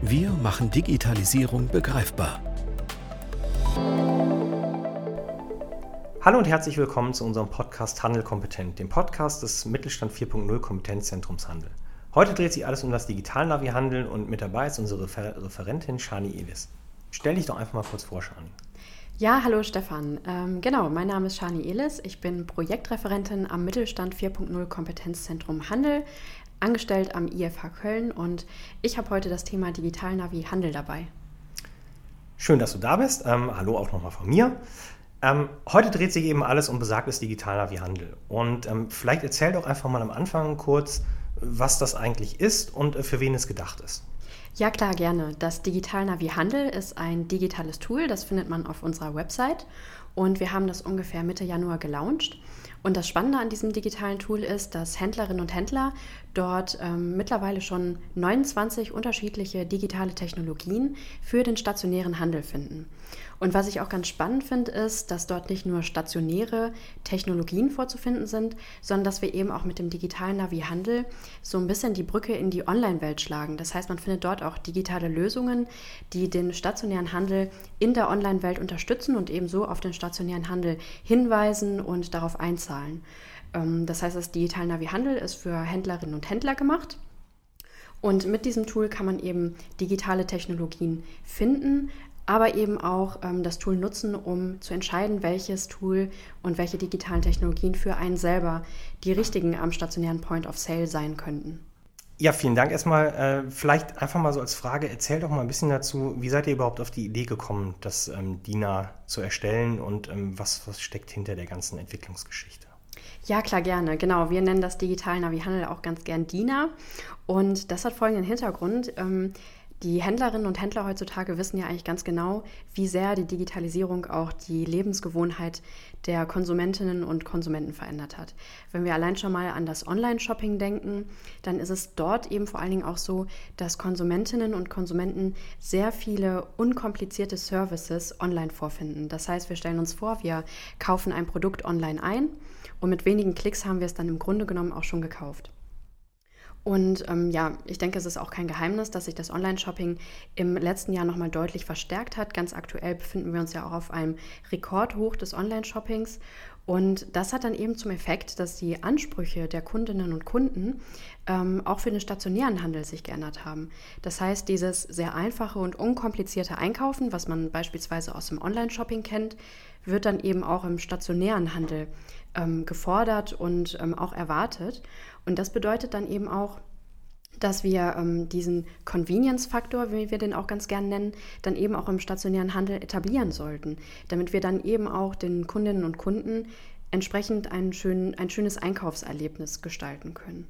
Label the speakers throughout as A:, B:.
A: Wir machen Digitalisierung begreifbar.
B: Hallo und herzlich willkommen zu unserem Podcast Handel kompetent, dem Podcast des Mittelstand 4.0 Kompetenzzentrums Handel. Heute dreht sich alles um das Digitalnavi Handeln und mit dabei ist unsere Refer Referentin Shani Elis. Stell dich doch einfach mal kurz vor, Shani.
C: Ja, hallo Stefan. Ähm, genau, mein Name ist Shani Elis. Ich bin Projektreferentin am Mittelstand 4.0 Kompetenzzentrum Handel, angestellt am IFH Köln und ich habe heute das Thema Digitalnavi Handel dabei.
B: Schön, dass du da bist. Ähm, hallo auch nochmal von mir. Ähm, heute dreht sich eben alles um besagtes Digitalnavi Handel. Und ähm, vielleicht erzähl doch einfach mal am Anfang kurz, was das eigentlich ist und äh, für wen es gedacht ist.
C: Ja, klar, gerne. Das Digital Navi Handel ist ein digitales Tool, das findet man auf unserer Website und wir haben das ungefähr Mitte Januar gelauncht. Und das Spannende an diesem digitalen Tool ist, dass Händlerinnen und Händler dort ähm, mittlerweile schon 29 unterschiedliche digitale Technologien für den stationären Handel finden. Und was ich auch ganz spannend finde, ist, dass dort nicht nur stationäre Technologien vorzufinden sind, sondern dass wir eben auch mit dem digitalen Navi-Handel so ein bisschen die Brücke in die Online-Welt schlagen. Das heißt, man findet dort auch digitale Lösungen, die den stationären Handel in der Online-Welt unterstützen und ebenso auf den stationären Handel hinweisen und darauf einzahlen. Ähm, das heißt, das digitale Navi-Handel ist für Händlerinnen und Händler gemacht. Und mit diesem Tool kann man eben digitale Technologien finden, aber eben auch ähm, das Tool nutzen, um zu entscheiden, welches Tool und welche digitalen Technologien für einen selber die richtigen am stationären Point of Sale sein könnten.
B: Ja, vielen Dank erstmal. Äh, vielleicht einfach mal so als Frage, erzähl doch mal ein bisschen dazu, wie seid ihr überhaupt auf die Idee gekommen, das ähm, DINA zu erstellen und ähm, was, was steckt hinter der ganzen Entwicklungsgeschichte?
C: Ja, klar, gerne. Genau, wir nennen das Digital Navi Handel auch ganz gern DINA. Und das hat folgenden Hintergrund. Ähm, die Händlerinnen und Händler heutzutage wissen ja eigentlich ganz genau, wie sehr die Digitalisierung auch die Lebensgewohnheit der Konsumentinnen und Konsumenten verändert hat. Wenn wir allein schon mal an das Online-Shopping denken, dann ist es dort eben vor allen Dingen auch so, dass Konsumentinnen und Konsumenten sehr viele unkomplizierte Services online vorfinden. Das heißt, wir stellen uns vor, wir kaufen ein Produkt online ein und mit wenigen Klicks haben wir es dann im Grunde genommen auch schon gekauft. Und ähm, ja, ich denke, es ist auch kein Geheimnis, dass sich das Online-Shopping im letzten Jahr nochmal deutlich verstärkt hat. Ganz aktuell befinden wir uns ja auch auf einem Rekordhoch des Online-Shoppings. Und das hat dann eben zum Effekt, dass die Ansprüche der Kundinnen und Kunden ähm, auch für den stationären Handel sich geändert haben. Das heißt, dieses sehr einfache und unkomplizierte Einkaufen, was man beispielsweise aus dem Online-Shopping kennt, wird dann eben auch im stationären Handel ähm, gefordert und ähm, auch erwartet. Und das bedeutet dann eben auch, dass wir ähm, diesen Convenience-Faktor, wie wir den auch ganz gern nennen, dann eben auch im stationären Handel etablieren sollten, damit wir dann eben auch den Kundinnen und Kunden entsprechend ein, schön, ein schönes Einkaufserlebnis gestalten können.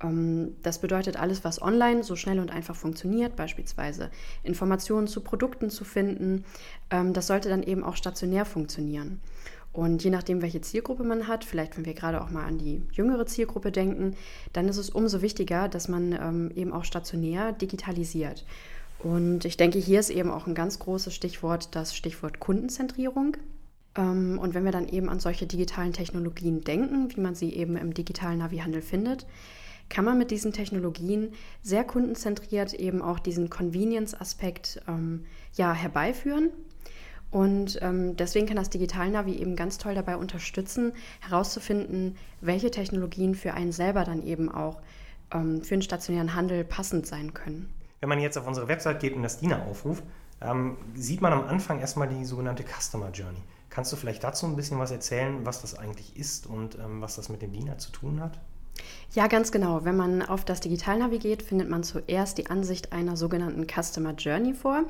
C: Ähm, das bedeutet alles, was online so schnell und einfach funktioniert, beispielsweise Informationen zu Produkten zu finden, ähm, das sollte dann eben auch stationär funktionieren. Und je nachdem, welche Zielgruppe man hat, vielleicht wenn wir gerade auch mal an die jüngere Zielgruppe denken, dann ist es umso wichtiger, dass man ähm, eben auch stationär digitalisiert. Und ich denke, hier ist eben auch ein ganz großes Stichwort das Stichwort Kundenzentrierung. Ähm, und wenn wir dann eben an solche digitalen Technologien denken, wie man sie eben im digitalen Navi-Handel findet, kann man mit diesen Technologien sehr kundenzentriert eben auch diesen Convenience-Aspekt ähm, ja, herbeiführen und ähm, deswegen kann das Digitalnavi eben ganz toll dabei unterstützen, herauszufinden, welche Technologien für einen selber dann eben auch ähm, für den stationären Handel passend sein können.
B: Wenn man jetzt auf unsere Website geht und das DINA aufruft, ähm, sieht man am Anfang erstmal die sogenannte Customer Journey. Kannst du vielleicht dazu ein bisschen was erzählen, was das eigentlich ist und ähm, was das mit dem DINA zu tun hat?
C: Ja, ganz genau. Wenn man auf das Digitalnavi geht, findet man zuerst die Ansicht einer sogenannten Customer Journey vor.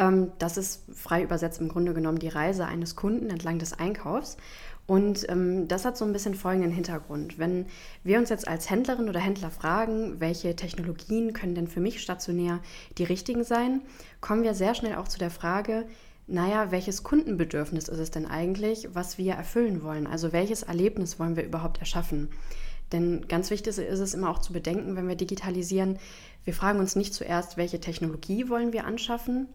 C: Ähm, das ist frei übersetzt im Grunde genommen die Reise eines Kunden entlang des Einkaufs. Und ähm, das hat so ein bisschen folgenden Hintergrund. Wenn wir uns jetzt als Händlerin oder Händler fragen, welche Technologien können denn für mich stationär die richtigen sein, kommen wir sehr schnell auch zu der Frage, naja, welches Kundenbedürfnis ist es denn eigentlich, was wir erfüllen wollen? Also welches Erlebnis wollen wir überhaupt erschaffen? Denn ganz wichtig ist es immer auch zu bedenken, wenn wir digitalisieren, wir fragen uns nicht zuerst, welche Technologie wollen wir anschaffen,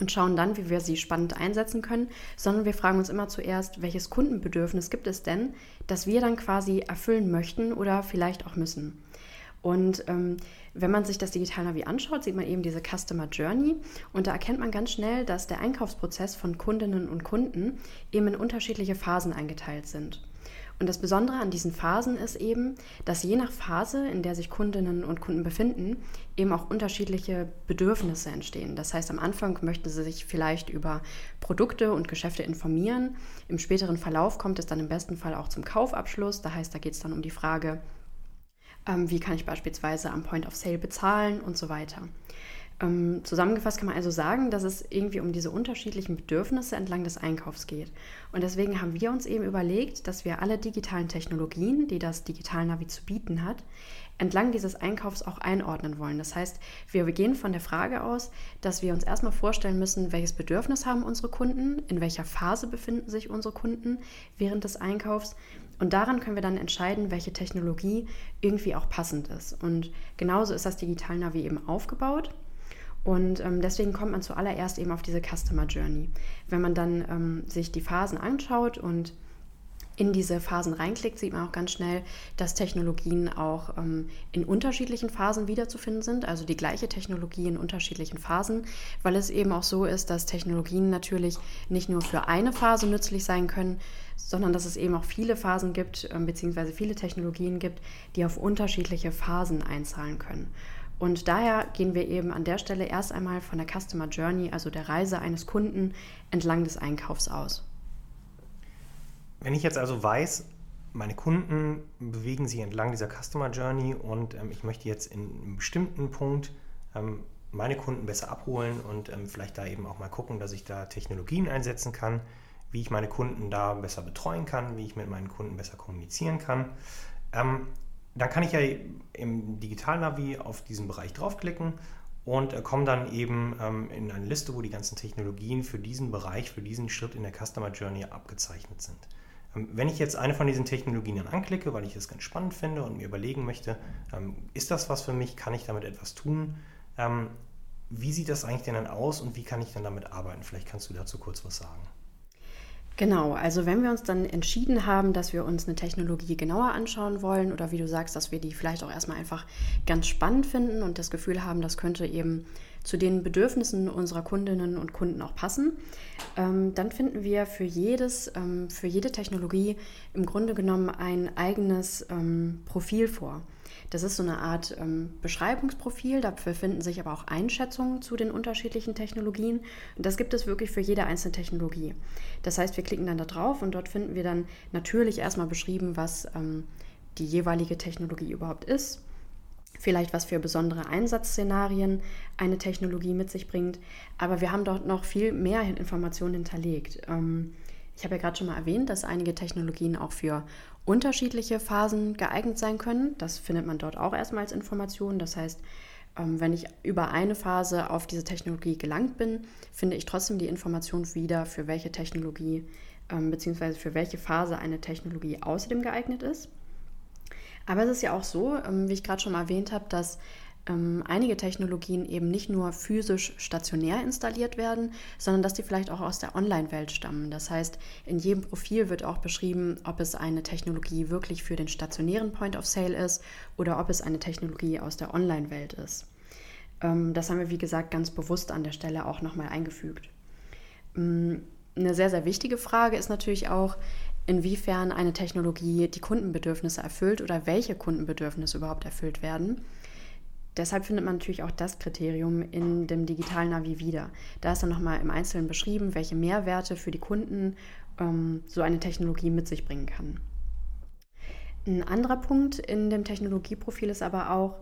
C: und schauen dann, wie wir sie spannend einsetzen können, sondern wir fragen uns immer zuerst, welches Kundenbedürfnis gibt es denn, das wir dann quasi erfüllen möchten oder vielleicht auch müssen. Und ähm, wenn man sich das Digital Navi anschaut, sieht man eben diese Customer Journey und da erkennt man ganz schnell, dass der Einkaufsprozess von Kundinnen und Kunden eben in unterschiedliche Phasen eingeteilt sind. Und das Besondere an diesen Phasen ist eben, dass je nach Phase, in der sich Kundinnen und Kunden befinden, eben auch unterschiedliche Bedürfnisse entstehen. Das heißt, am Anfang möchten sie sich vielleicht über Produkte und Geschäfte informieren. Im späteren Verlauf kommt es dann im besten Fall auch zum Kaufabschluss. Da heißt, da geht es dann um die Frage, ähm, wie kann ich beispielsweise am Point of Sale bezahlen und so weiter. Ähm, zusammengefasst kann man also sagen, dass es irgendwie um diese unterschiedlichen Bedürfnisse entlang des Einkaufs geht. Und deswegen haben wir uns eben überlegt, dass wir alle digitalen Technologien, die das Digital Navi zu bieten hat, entlang dieses Einkaufs auch einordnen wollen. Das heißt, wir gehen von der Frage aus, dass wir uns erstmal vorstellen müssen, welches Bedürfnis haben unsere Kunden, in welcher Phase befinden sich unsere Kunden während des Einkaufs. Und daran können wir dann entscheiden, welche Technologie irgendwie auch passend ist. Und genauso ist das Digital Navi eben aufgebaut. Und ähm, deswegen kommt man zuallererst eben auf diese Customer Journey. Wenn man dann ähm, sich die Phasen anschaut und in diese Phasen reinklickt, sieht man auch ganz schnell, dass Technologien auch ähm, in unterschiedlichen Phasen wiederzufinden sind, also die gleiche Technologie in unterschiedlichen Phasen, weil es eben auch so ist, dass Technologien natürlich nicht nur für eine Phase nützlich sein können, sondern dass es eben auch viele Phasen gibt, äh, beziehungsweise viele Technologien gibt, die auf unterschiedliche Phasen einzahlen können. Und daher gehen wir eben an der Stelle erst einmal von der Customer Journey, also der Reise eines Kunden entlang des Einkaufs aus.
B: Wenn ich jetzt also weiß, meine Kunden bewegen sich entlang dieser Customer Journey und ähm, ich möchte jetzt in einem bestimmten Punkt ähm, meine Kunden besser abholen und ähm, vielleicht da eben auch mal gucken, dass ich da Technologien einsetzen kann, wie ich meine Kunden da besser betreuen kann, wie ich mit meinen Kunden besser kommunizieren kann. Dann kann ich ja im Digitalnavi auf diesen Bereich draufklicken und äh, komme dann eben ähm, in eine Liste, wo die ganzen Technologien für diesen Bereich, für diesen Schritt in der Customer Journey abgezeichnet sind. Ähm, wenn ich jetzt eine von diesen Technologien dann anklicke, weil ich es ganz spannend finde und mir überlegen möchte, ähm, ist das was für mich, kann ich damit etwas tun? Ähm, wie sieht das eigentlich denn dann aus und wie kann ich dann damit arbeiten? Vielleicht kannst du dazu kurz was sagen.
C: Genau, also wenn wir uns dann entschieden haben, dass wir uns eine Technologie genauer anschauen wollen oder wie du sagst, dass wir die vielleicht auch erstmal einfach ganz spannend finden und das Gefühl haben, das könnte eben zu den Bedürfnissen unserer Kundinnen und Kunden auch passen, ähm, dann finden wir für, jedes, ähm, für jede Technologie im Grunde genommen ein eigenes ähm, Profil vor. Das ist so eine Art ähm, Beschreibungsprofil, dafür finden sich aber auch Einschätzungen zu den unterschiedlichen Technologien. Und das gibt es wirklich für jede einzelne Technologie. Das heißt, wir klicken dann da drauf und dort finden wir dann natürlich erstmal beschrieben, was ähm, die jeweilige Technologie überhaupt ist. Vielleicht was für besondere Einsatzszenarien eine Technologie mit sich bringt. Aber wir haben dort noch viel mehr Informationen hinterlegt. Ähm, ich habe ja gerade schon mal erwähnt, dass einige Technologien auch für unterschiedliche Phasen geeignet sein können. Das findet man dort auch erstmal als Information. Das heißt, ähm, wenn ich über eine Phase auf diese Technologie gelangt bin, finde ich trotzdem die Information wieder, für welche Technologie ähm, bzw. für welche Phase eine Technologie außerdem geeignet ist. Aber es ist ja auch so, ähm, wie ich gerade schon erwähnt habe, dass ähm, einige Technologien eben nicht nur physisch stationär installiert werden, sondern dass die vielleicht auch aus der Online-Welt stammen. Das heißt, in jedem Profil wird auch beschrieben, ob es eine Technologie wirklich für den stationären Point of Sale ist oder ob es eine Technologie aus der Online-Welt ist. Ähm, das haben wir, wie gesagt, ganz bewusst an der Stelle auch nochmal eingefügt. Ähm, eine sehr, sehr wichtige Frage ist natürlich auch, inwiefern eine Technologie die Kundenbedürfnisse erfüllt oder welche Kundenbedürfnisse überhaupt erfüllt werden. Deshalb findet man natürlich auch das Kriterium in dem digitalen Navi wieder. Da ist dann nochmal im Einzelnen beschrieben, welche Mehrwerte für die Kunden ähm, so eine Technologie mit sich bringen kann. Ein anderer Punkt in dem Technologieprofil ist aber auch,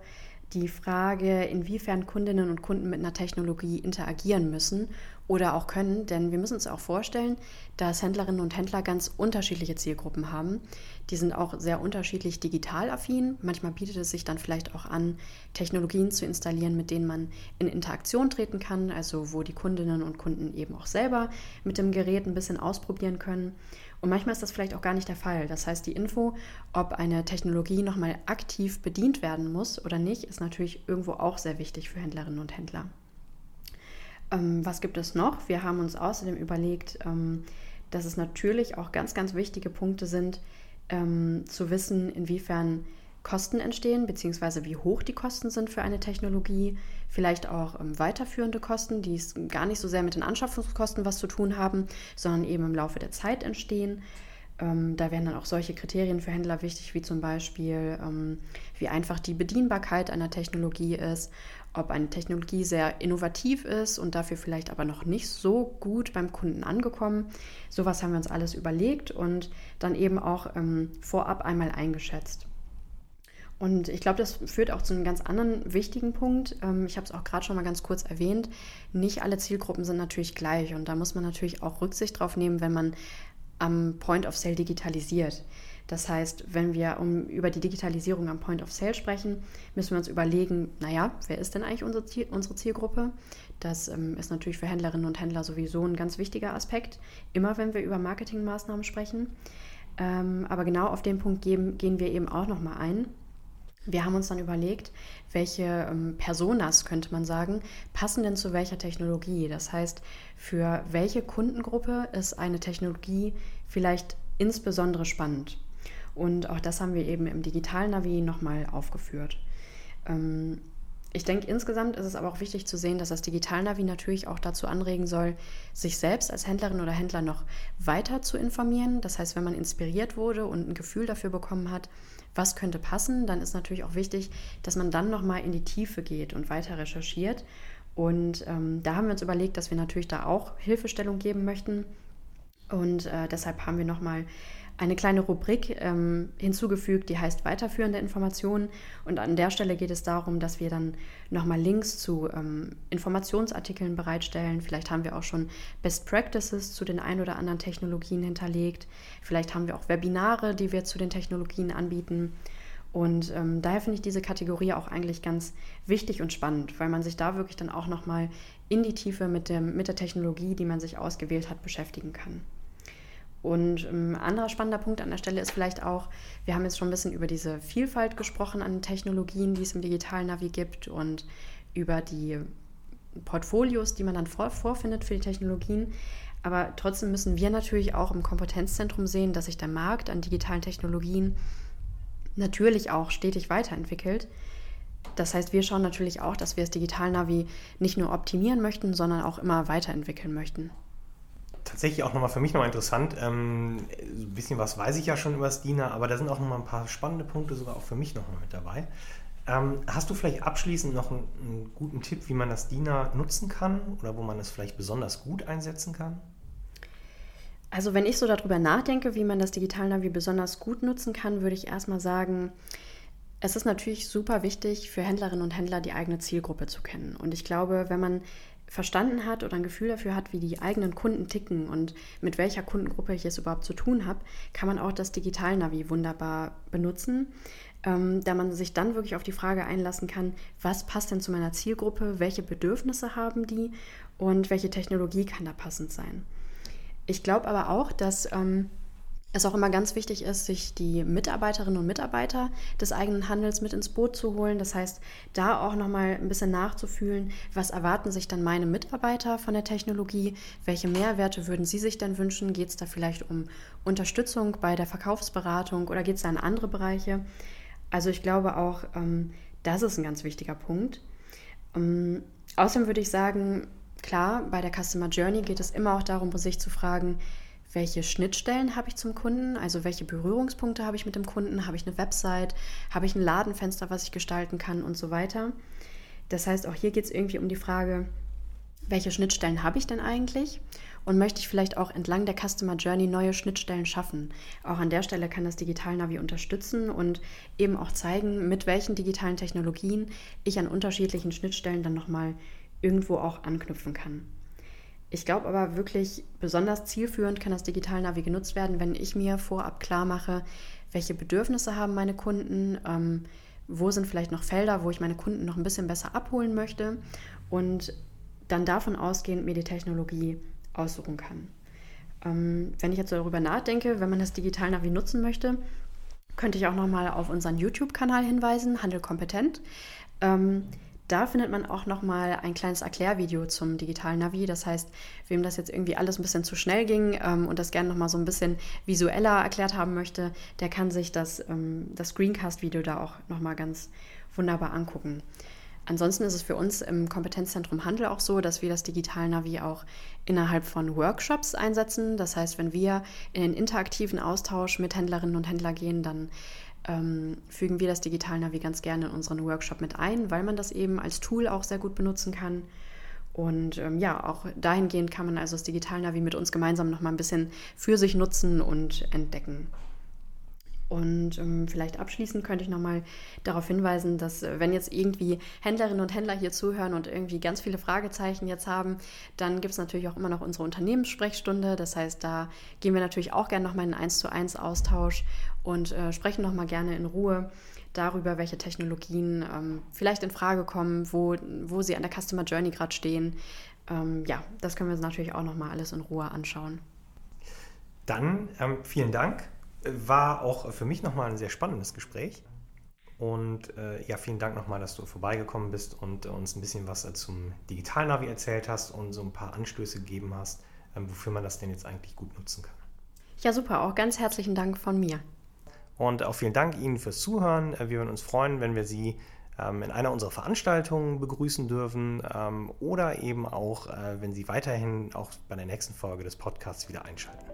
C: die Frage, inwiefern Kundinnen und Kunden mit einer Technologie interagieren müssen oder auch können, denn wir müssen uns auch vorstellen, dass Händlerinnen und Händler ganz unterschiedliche Zielgruppen haben. Die sind auch sehr unterschiedlich digital affin. Manchmal bietet es sich dann vielleicht auch an, Technologien zu installieren, mit denen man in Interaktion treten kann, also wo die Kundinnen und Kunden eben auch selber mit dem Gerät ein bisschen ausprobieren können. Und manchmal ist das vielleicht auch gar nicht der Fall. Das heißt, die Info, ob eine Technologie nochmal aktiv bedient werden muss oder nicht, ist natürlich irgendwo auch sehr wichtig für Händlerinnen und Händler. Ähm, was gibt es noch? Wir haben uns außerdem überlegt, ähm, dass es natürlich auch ganz, ganz wichtige Punkte sind, ähm, zu wissen, inwiefern Kosten entstehen, beziehungsweise wie hoch die Kosten sind für eine Technologie, vielleicht auch ähm, weiterführende Kosten, die es gar nicht so sehr mit den Anschaffungskosten was zu tun haben, sondern eben im Laufe der Zeit entstehen. Ähm, da wären dann auch solche Kriterien für Händler wichtig, wie zum Beispiel, ähm, wie einfach die Bedienbarkeit einer Technologie ist, ob eine Technologie sehr innovativ ist und dafür vielleicht aber noch nicht so gut beim Kunden angekommen. Sowas haben wir uns alles überlegt und dann eben auch ähm, vorab einmal eingeschätzt. Und ich glaube, das führt auch zu einem ganz anderen wichtigen Punkt. Ähm, ich habe es auch gerade schon mal ganz kurz erwähnt. Nicht alle Zielgruppen sind natürlich gleich und da muss man natürlich auch Rücksicht drauf nehmen, wenn man am Point of Sale digitalisiert. Das heißt, wenn wir um, über die Digitalisierung am Point of Sale sprechen, müssen wir uns überlegen, naja, wer ist denn eigentlich unsere, Ziel, unsere Zielgruppe? Das ähm, ist natürlich für Händlerinnen und Händler sowieso ein ganz wichtiger Aspekt, immer wenn wir über Marketingmaßnahmen sprechen. Ähm, aber genau auf den Punkt gehen, gehen wir eben auch nochmal ein. Wir haben uns dann überlegt, welche ähm, Personas, könnte man sagen, passen denn zu welcher Technologie. Das heißt, für welche Kundengruppe ist eine Technologie vielleicht insbesondere spannend. Und auch das haben wir eben im Digital-Navi nochmal aufgeführt. Ähm, ich denke, insgesamt ist es aber auch wichtig zu sehen, dass das Digital-Navi natürlich auch dazu anregen soll, sich selbst als Händlerin oder Händler noch weiter zu informieren. Das heißt, wenn man inspiriert wurde und ein Gefühl dafür bekommen hat, was könnte passen, dann ist natürlich auch wichtig, dass man dann nochmal in die Tiefe geht und weiter recherchiert. Und ähm, da haben wir uns überlegt, dass wir natürlich da auch Hilfestellung geben möchten. Und äh, deshalb haben wir nochmal eine kleine Rubrik ähm, hinzugefügt, die heißt weiterführende Informationen. Und an der Stelle geht es darum, dass wir dann nochmal Links zu ähm, Informationsartikeln bereitstellen. Vielleicht haben wir auch schon Best Practices zu den ein oder anderen Technologien hinterlegt. Vielleicht haben wir auch Webinare, die wir zu den Technologien anbieten. Und ähm, daher finde ich diese Kategorie auch eigentlich ganz wichtig und spannend, weil man sich da wirklich dann auch nochmal in die Tiefe mit, dem, mit der Technologie, die man sich ausgewählt hat, beschäftigen kann. Und ein ähm, anderer spannender Punkt an der Stelle ist vielleicht auch, wir haben jetzt schon ein bisschen über diese Vielfalt gesprochen an Technologien, die es im digitalen Navi gibt und über die Portfolios, die man dann vor, vorfindet für die Technologien. Aber trotzdem müssen wir natürlich auch im Kompetenzzentrum sehen, dass sich der Markt an digitalen Technologien natürlich auch stetig weiterentwickelt. Das heißt, wir schauen natürlich auch, dass wir das Digital Navi nicht nur optimieren möchten, sondern auch immer weiterentwickeln möchten
B: tatsächlich auch nochmal für mich nochmal interessant. Ähm, ein bisschen was weiß ich ja schon über das DINA, aber da sind auch nochmal ein paar spannende Punkte sogar auch für mich nochmal mit dabei. Ähm, hast du vielleicht abschließend noch einen, einen, guten Tipp, wie man das DINA nutzen kann oder wo man es vielleicht besonders gut einsetzen kann?
C: Also wenn ich so darüber nachdenke, wie man das Digitalnavi besonders gut nutzen kann, würde ich erstmal sagen, es ist natürlich super wichtig für Händlerinnen und Händler die eigene Zielgruppe zu kennen. Und ich glaube, wenn man verstanden hat oder ein Gefühl dafür hat, wie die eigenen Kunden ticken und mit welcher Kundengruppe ich es überhaupt zu tun habe, kann man auch das Digital-Navi wunderbar benutzen, ähm, da man sich dann wirklich auf die Frage einlassen kann, was passt denn zu meiner Zielgruppe, welche Bedürfnisse haben die und welche Technologie kann da passend sein. Ich glaube aber auch, dass ähm, es auch immer ganz wichtig ist, sich die Mitarbeiterinnen und Mitarbeiter des eigenen Handels mit ins Boot zu holen. Das heißt, da auch nochmal ein bisschen nachzufühlen, was erwarten sich dann meine Mitarbeiter von der Technologie, welche Mehrwerte würden sie sich denn wünschen, geht es da vielleicht um Unterstützung bei der Verkaufsberatung oder geht es da in andere Bereiche. Also ich glaube auch, ähm, das ist ein ganz wichtiger Punkt. Ähm, außerdem würde ich sagen, klar, bei der Customer Journey geht es immer auch darum, sich zu fragen, welche Schnittstellen habe ich zum Kunden, also welche Berührungspunkte habe ich mit dem Kunden, habe ich eine Website, habe ich ein Ladenfenster, was ich gestalten kann und so weiter. Das heißt, auch hier geht es irgendwie um die Frage, welche Schnittstellen habe ich denn eigentlich? Und möchte ich vielleicht auch entlang der Customer Journey neue Schnittstellen schaffen? Auch an der Stelle kann das Digital Navi unterstützen und eben auch zeigen, mit welchen digitalen Technologien ich an unterschiedlichen Schnittstellen dann nochmal irgendwo auch anknüpfen kann. Ich glaube aber wirklich, besonders zielführend kann das Digital Navi genutzt werden, wenn ich mir vorab klar mache, welche Bedürfnisse haben meine Kunden, ähm, wo sind vielleicht noch Felder, wo ich meine Kunden noch ein bisschen besser abholen möchte und dann davon ausgehend mir die Technologie aussuchen kann. Ähm, wenn ich jetzt darüber nachdenke, wenn man das Digital Navi nutzen möchte, könnte ich auch nochmal auf unseren YouTube-Kanal hinweisen, Handel kompetent. Ähm, da findet man auch nochmal ein kleines Erklärvideo zum digitalen Navi. Das heißt, wem das jetzt irgendwie alles ein bisschen zu schnell ging ähm, und das gerne nochmal so ein bisschen visueller erklärt haben möchte, der kann sich das, ähm, das Screencast-Video da auch nochmal ganz wunderbar angucken. Ansonsten ist es für uns im Kompetenzzentrum Handel auch so, dass wir das Digital Navi auch innerhalb von Workshops einsetzen. Das heißt, wenn wir in den interaktiven Austausch mit Händlerinnen und Händlern gehen, dann ähm, fügen wir das Digital Navi ganz gerne in unseren Workshop mit ein, weil man das eben als Tool auch sehr gut benutzen kann. Und ähm, ja, auch dahingehend kann man also das Digital Navi mit uns gemeinsam noch mal ein bisschen für sich nutzen und entdecken. Und ähm, vielleicht abschließend könnte ich nochmal darauf hinweisen, dass äh, wenn jetzt irgendwie Händlerinnen und Händler hier zuhören und irgendwie ganz viele Fragezeichen jetzt haben, dann gibt es natürlich auch immer noch unsere Unternehmenssprechstunde. Das heißt, da gehen wir natürlich auch gerne nochmal in einen 1 zu 1 Austausch und äh, sprechen nochmal gerne in Ruhe darüber, welche Technologien ähm, vielleicht in Frage kommen, wo, wo sie an der Customer Journey gerade stehen. Ähm, ja, das können wir uns natürlich auch nochmal alles in Ruhe anschauen.
B: Dann ähm, vielen Dank war auch für mich nochmal ein sehr spannendes Gespräch. Und äh, ja, vielen Dank nochmal, dass du vorbeigekommen bist und äh, uns ein bisschen was zum Digitalnavi erzählt hast und so ein paar Anstöße gegeben hast, äh, wofür man das denn jetzt eigentlich gut nutzen kann.
C: Ja, super. Auch ganz herzlichen Dank von mir.
B: Und auch vielen Dank Ihnen fürs Zuhören. Äh, wir würden uns freuen, wenn wir Sie ähm, in einer unserer Veranstaltungen begrüßen dürfen ähm, oder eben auch, äh, wenn Sie weiterhin auch bei der nächsten Folge des Podcasts wieder einschalten.